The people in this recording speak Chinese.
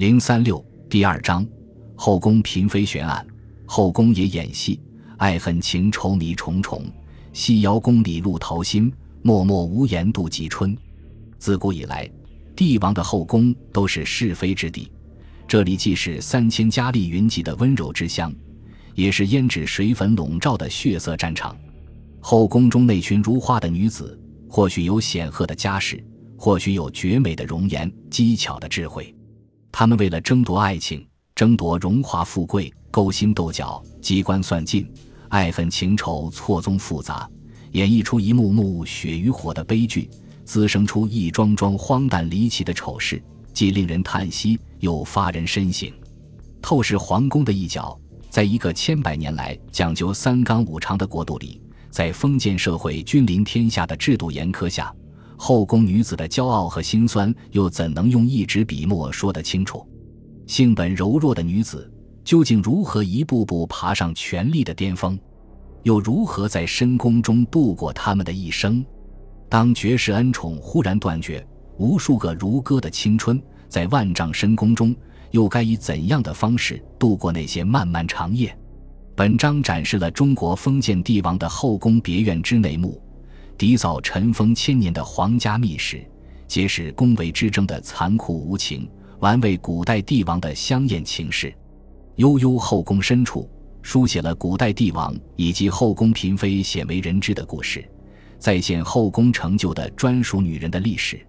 零三六第二章，后宫嫔妃悬案。后宫也演戏，爱恨情仇迷重重。西瑶宫里路桃心，默默无言度季春。自古以来，帝王的后宫都是是非之地，这里既是三千佳丽云集的温柔之乡，也是胭脂水粉笼罩的血色战场。后宫中那群如花的女子，或许有显赫的家世，或许有绝美的容颜、机巧的智慧。他们为了争夺爱情，争夺荣华富贵，勾心斗角，机关算尽，爱恨情仇错综复杂，演绎出一幕幕血与火的悲剧，滋生出一桩桩荒诞离奇的丑事，既令人叹息，又发人深省。透视皇宫的一角，在一个千百年来讲究三纲五常的国度里，在封建社会君临天下的制度严苛下。后宫女子的骄傲和心酸，又怎能用一纸笔墨说得清楚？性本柔弱的女子，究竟如何一步步爬上权力的巅峰？又如何在深宫中度过他们的一生？当绝世恩宠忽然断绝，无数个如歌的青春，在万丈深宫中，又该以怎样的方式度过那些漫漫长夜？本章展示了中国封建帝王的后宫别院之内幕。缔造尘封千年的皇家秘史，揭示宫闱之争的残酷无情，玩味古代帝王的香艳情事。悠悠后宫深处，书写了古代帝王以及后宫嫔妃鲜为人知的故事，再现后宫成就的专属女人的历史。